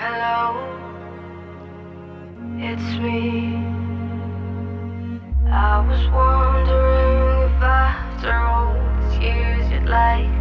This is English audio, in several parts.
Hello, it's me. I was wondering if after all these years you'd like.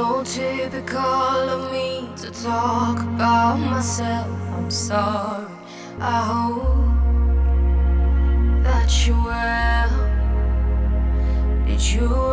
so typical of me to talk about myself. I'm sorry. I hope that you will. Did you?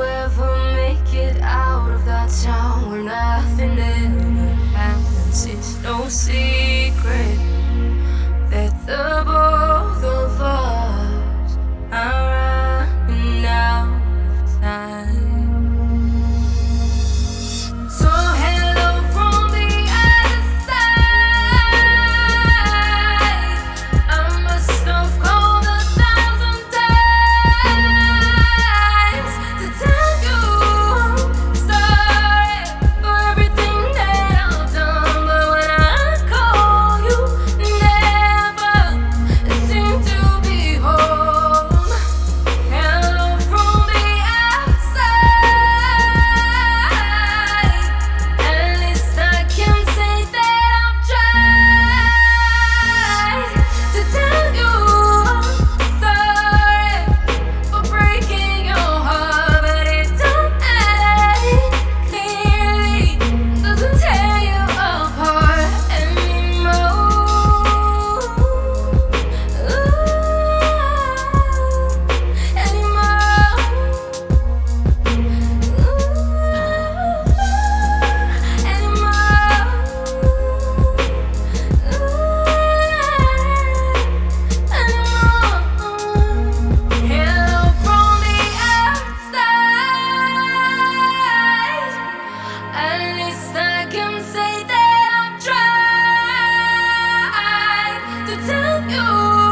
you.